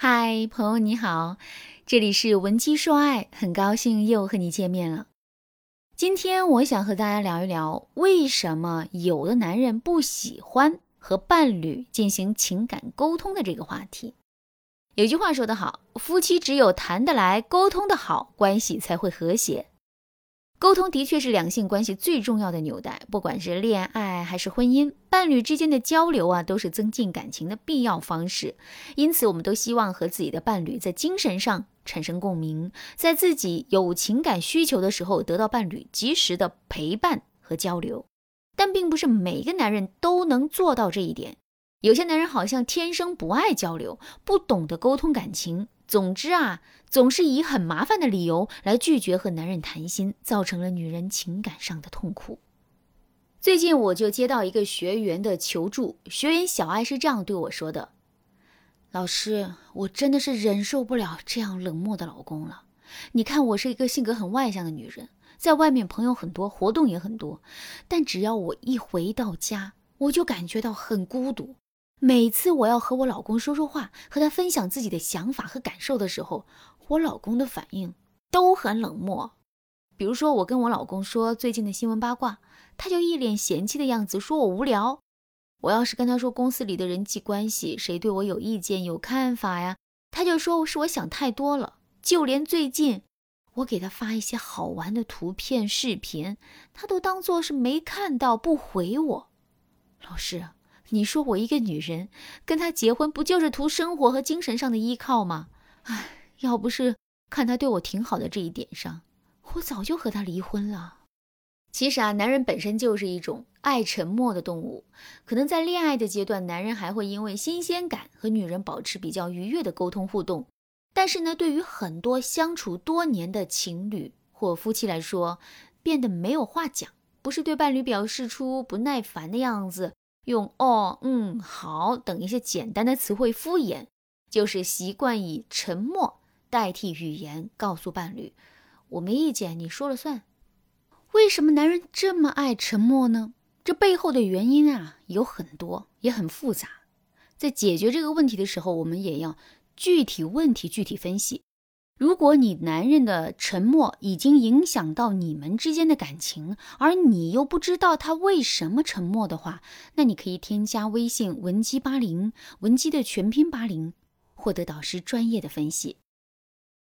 嗨，朋友你好，这里是文姬说爱，很高兴又和你见面了。今天我想和大家聊一聊，为什么有的男人不喜欢和伴侣进行情感沟通的这个话题。有句话说得好，夫妻只有谈得来、沟通得好，关系才会和谐。沟通的确是两性关系最重要的纽带，不管是恋爱还是婚姻，伴侣之间的交流啊，都是增进感情的必要方式。因此，我们都希望和自己的伴侣在精神上产生共鸣，在自己有情感需求的时候，得到伴侣及时的陪伴和交流。但并不是每个男人都能做到这一点，有些男人好像天生不爱交流，不懂得沟通感情。总之啊，总是以很麻烦的理由来拒绝和男人谈心，造成了女人情感上的痛苦。最近我就接到一个学员的求助，学员小爱是这样对我说的：“老师，我真的是忍受不了这样冷漠的老公了。你看，我是一个性格很外向的女人，在外面朋友很多，活动也很多，但只要我一回到家，我就感觉到很孤独。”每次我要和我老公说说话，和他分享自己的想法和感受的时候，我老公的反应都很冷漠。比如说，我跟我老公说最近的新闻八卦，他就一脸嫌弃的样子，说我无聊。我要是跟他说公司里的人际关系，谁对我有意见、有看法呀，他就说是我想太多了。就连最近我给他发一些好玩的图片、视频，他都当做是没看到，不回我。老师。你说我一个女人跟他结婚，不就是图生活和精神上的依靠吗？唉，要不是看他对我挺好的这一点上，我早就和他离婚了。其实啊，男人本身就是一种爱沉默的动物。可能在恋爱的阶段，男人还会因为新鲜感和女人保持比较愉悦的沟通互动。但是呢，对于很多相处多年的情侣或夫妻来说，变得没有话讲，不是对伴侣表示出不耐烦的样子。用哦、嗯、好等一些简单的词汇敷衍，就是习惯以沉默代替语言，告诉伴侣我没意见，你说了算。为什么男人这么爱沉默呢？这背后的原因啊有很多，也很复杂。在解决这个问题的时候，我们也要具体问题具体分析。如果你男人的沉默已经影响到你们之间的感情，而你又不知道他为什么沉默的话，那你可以添加微信文姬八零，文姬的全拼八零，获得导师专业的分析。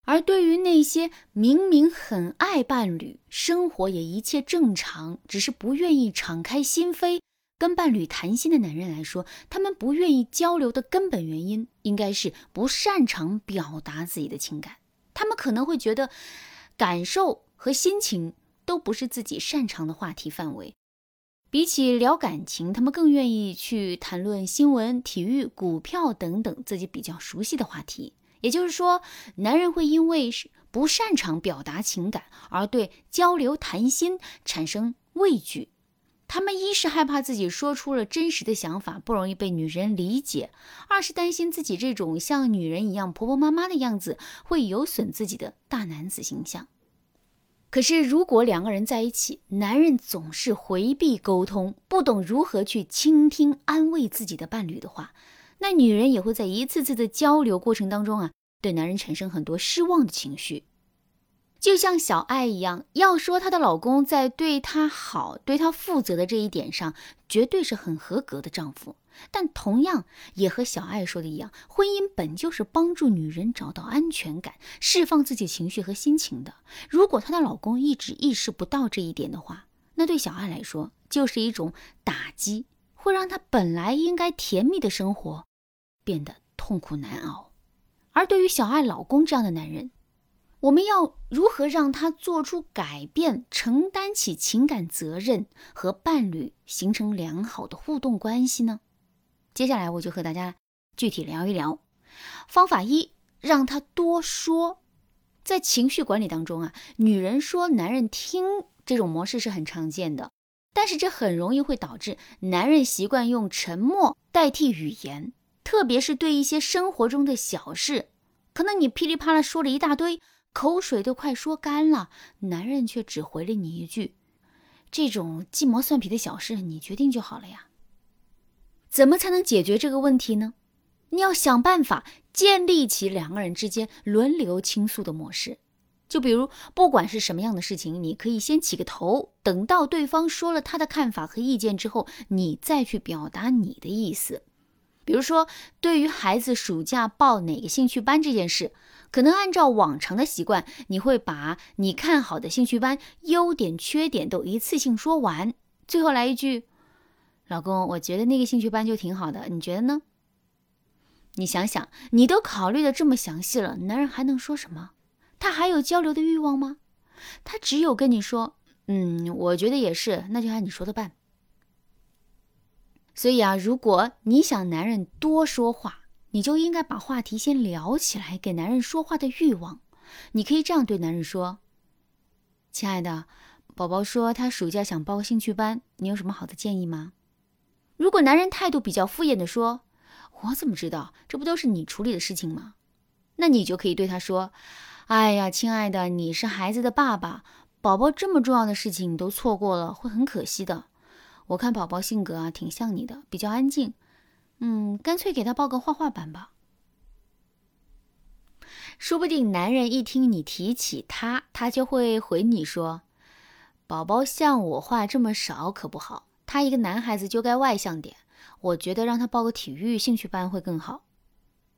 而对于那些明明很爱伴侣，生活也一切正常，只是不愿意敞开心扉跟伴侣谈心的男人来说，他们不愿意交流的根本原因，应该是不擅长表达自己的情感。他们可能会觉得，感受和心情都不是自己擅长的话题范围。比起聊感情，他们更愿意去谈论新闻、体育、股票等等自己比较熟悉的话题。也就是说，男人会因为不擅长表达情感而对交流谈心产生畏惧。他们一是害怕自己说出了真实的想法不容易被女人理解，二是担心自己这种像女人一样婆婆妈妈的样子会有损自己的大男子形象。可是，如果两个人在一起，男人总是回避沟通，不懂如何去倾听安慰自己的伴侣的话，那女人也会在一次次的交流过程当中啊，对男人产生很多失望的情绪。就像小爱一样，要说她的老公在对她好、对她负责的这一点上，绝对是很合格的丈夫。但同样也和小爱说的一样，婚姻本就是帮助女人找到安全感、释放自己情绪和心情的。如果她的老公一直意识不到这一点的话，那对小爱来说就是一种打击，会让她本来应该甜蜜的生活变得痛苦难熬。而对于小爱老公这样的男人，我们要如何让他做出改变，承担起情感责任，和伴侣形成良好的互动关系呢？接下来我就和大家具体聊一聊。方法一，让他多说。在情绪管理当中啊，女人说，男人听，这种模式是很常见的。但是这很容易会导致男人习惯用沉默代替语言，特别是对一些生活中的小事，可能你噼里啪啦说了一大堆。口水都快说干了，男人却只回了你一句：“这种鸡毛蒜皮的小事，你决定就好了呀。”怎么才能解决这个问题呢？你要想办法建立起两个人之间轮流倾诉的模式。就比如，不管是什么样的事情，你可以先起个头，等到对方说了他的看法和意见之后，你再去表达你的意思。比如说，对于孩子暑假报哪个兴趣班这件事，可能按照往常的习惯，你会把你看好的兴趣班优点、缺点都一次性说完，最后来一句：“老公，我觉得那个兴趣班就挺好的，你觉得呢？”你想想，你都考虑的这么详细了，男人还能说什么？他还有交流的欲望吗？他只有跟你说：“嗯，我觉得也是，那就按你说的办。”所以啊，如果你想男人多说话，你就应该把话题先聊起来，给男人说话的欲望。你可以这样对男人说：“亲爱的，宝宝说他暑假想报个兴趣班，你有什么好的建议吗？”如果男人态度比较敷衍的说：“我怎么知道？这不都是你处理的事情吗？”那你就可以对他说。哎呀，亲爱的，你是孩子的爸爸，宝宝这么重要的事情你都错过了，会很可惜的。我看宝宝性格啊，挺像你的，比较安静。嗯，干脆给他报个画画班吧。说不定男人一听你提起他，他就会回你说：“宝宝像我话这么少可不好，他一个男孩子就该外向点。我觉得让他报个体育兴趣班会更好。”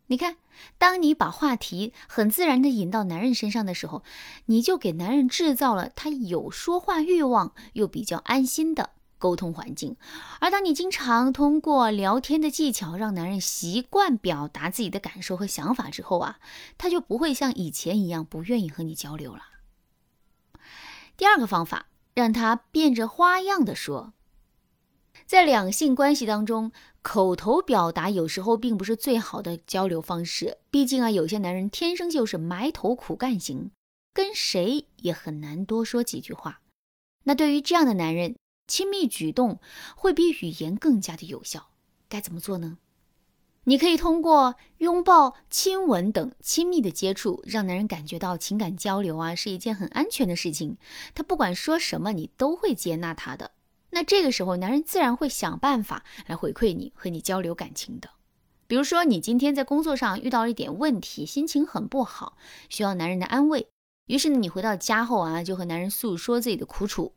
你看，当你把话题很自然的引到男人身上的时候，你就给男人制造了他有说话欲望又比较安心的沟通环境。而当你经常通过聊天的技巧让男人习惯表达自己的感受和想法之后啊，他就不会像以前一样不愿意和你交流了。第二个方法，让他变着花样的说。在两性关系当中，口头表达有时候并不是最好的交流方式。毕竟啊，有些男人天生就是埋头苦干型，跟谁也很难多说几句话。那对于这样的男人，亲密举动会比语言更加的有效。该怎么做呢？你可以通过拥抱、亲吻等亲密的接触，让男人感觉到情感交流啊是一件很安全的事情。他不管说什么，你都会接纳他的。那这个时候，男人自然会想办法来回馈你，和你交流感情的。比如说，你今天在工作上遇到了一点问题，心情很不好，需要男人的安慰。于是呢，你回到家后啊，就和男人诉说自己的苦楚。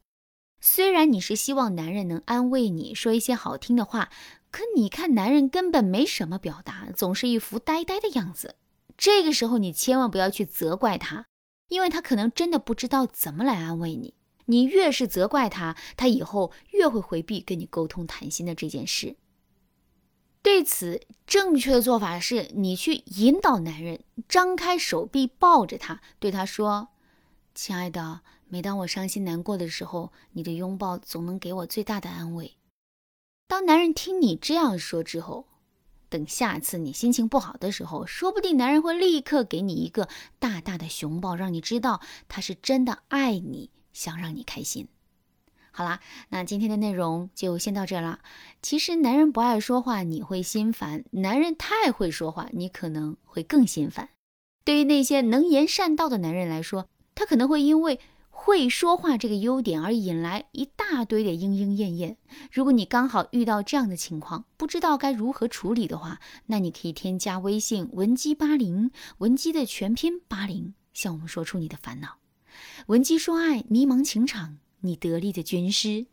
虽然你是希望男人能安慰你，说一些好听的话，可你看男人根本没什么表达，总是一副呆呆的样子。这个时候，你千万不要去责怪他，因为他可能真的不知道怎么来安慰你。你越是责怪他，他以后越会回避跟你沟通谈心的这件事。对此，正确的做法是你去引导男人，张开手臂抱着他，对他说：“亲爱的，每当我伤心难过的时候，你的拥抱总能给我最大的安慰。”当男人听你这样说之后，等下次你心情不好的时候，说不定男人会立刻给你一个大大的熊抱，让你知道他是真的爱你。想让你开心，好啦，那今天的内容就先到这了。其实男人不爱说话，你会心烦；男人太会说话，你可能会更心烦。对于那些能言善道的男人来说，他可能会因为会说话这个优点而引来一大堆的莺莺燕燕。如果你刚好遇到这样的情况，不知道该如何处理的话，那你可以添加微信文姬八零，文姬的全拼八零，向我们说出你的烦恼。文姬说爱，迷茫情场，你得力的军师。